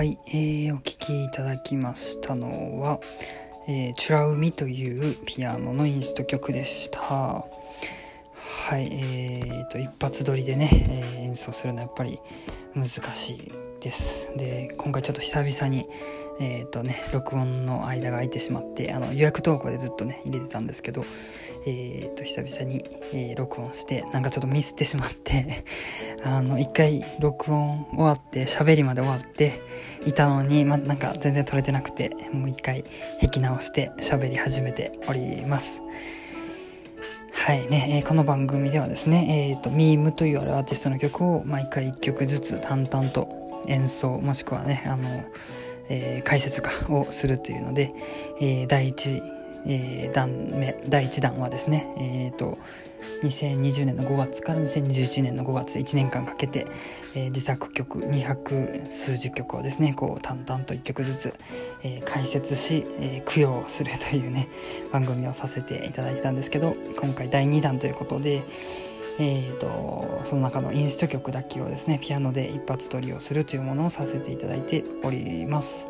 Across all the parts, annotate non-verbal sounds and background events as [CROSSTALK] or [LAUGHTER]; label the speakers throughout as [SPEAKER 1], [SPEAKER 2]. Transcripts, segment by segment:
[SPEAKER 1] はい、えー、お聴きいただきましたのは「えー、チュラウミ」というピアノのインスト曲でした。はい、えーと、一発撮りでね、えー、演奏するのはやっぱり難しいです。で、今回ちょっと久々に、えっ、ー、とね、録音の間が空いてしまって、あの予約投稿でずっとね、入れてたんですけど、えっ、ー、と、久々に、えー、録音して、なんかちょっとミスってしまって [LAUGHS] あの、一回録音終わって、喋りまで終わっていたのに、ま、なんか全然撮れてなくて、もう一回弾き直して喋り始めております。はいね、えー、この番組ではですね、えっ、ー、と、ミームというアーティストの曲を毎回一曲ずつ淡々と演奏、もしくはね、あの、えー、解説化をするというので、えー、第1、えー、弾目第1弾はですね、えーと、2020年の5月から2021年の5月1年間かけて、えー、自作曲200数十曲をですねこう淡々と1曲ずつ、えー、解説し、えー、供養するというね番組をさせていただいたんですけど今回第2弾ということで、えーと、その中のインスト曲だけをですねピアノで一発撮りをするというものをさせていただいております。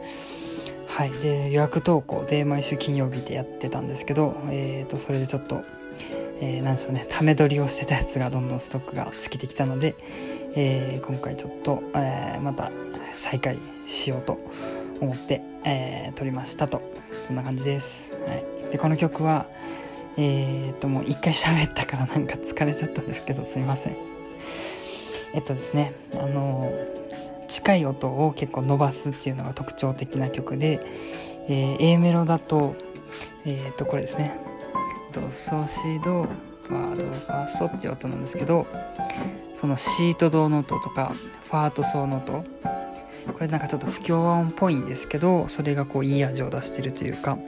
[SPEAKER 1] はい。で予約投稿で毎週金曜日でやってたんですけど、えーと、それでちょっと、えー、なんでしょうねため撮りをしてたやつがどんどんストックが尽きてきたので、えー、今回ちょっと、えー、また再開しようと思って、えー、撮りましたと。そんな感じです、はい、でこの曲はえー、っと、もう一回喋ったからなんか疲れちゃったんですけど、すいません。えっとですね、あの、近い音を結構伸ばすっていうのが特徴的な曲で、えー、A メロだと、えー、っと、これですね、ドソシド、ファード、ファソっていう音なんですけど、そのシートドの音とか、ファートソーの音、これなんかちょっと不協和音っぽいんですけど、それがこういい味を出してるというか、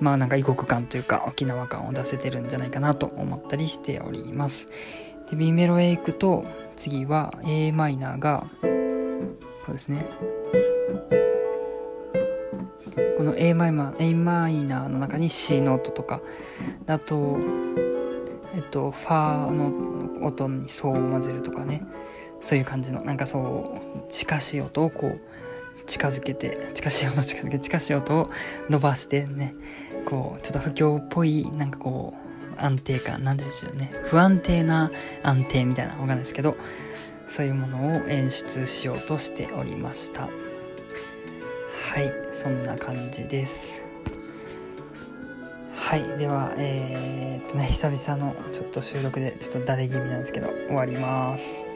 [SPEAKER 1] まあなんか異国感というか沖縄感を出せてるんじゃないかなと思ったりしております。で、B メロへ行くと次は a マイナーがこうですね。この a マイナー A マイナーの中に C の音とかあとえっとファーの音にソを混ぜるとかねそういう感じのなんかそう近しい音をこう近づけて近しい音近づけて近しい音を伸ばしてねこうちょっと不況っぽいなんかこう安定感なんでしょうね。不安定な安定みたいなわかんないですけどそういうものを演出しようとしておりました。はいそんな感じです。はいではえー、っとね久々のちょっと収録でちょっとだれ気味なんですけど終わります。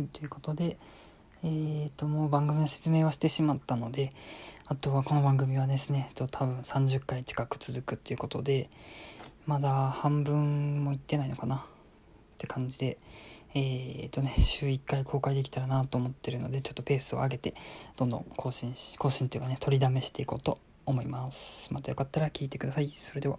[SPEAKER 1] い、ということで、えーと、もう番組の説明はしてしまったので、あとはこの番組はですね、と多分30回近く続くっていうことで、まだ半分もいってないのかなって感じで、えーとね、週1回公開できたらなと思ってるので、ちょっとペースを上げて、どんどん更新し、更新というかね、取りだめしていこうと思います。またよかったら聞いてください。それでは。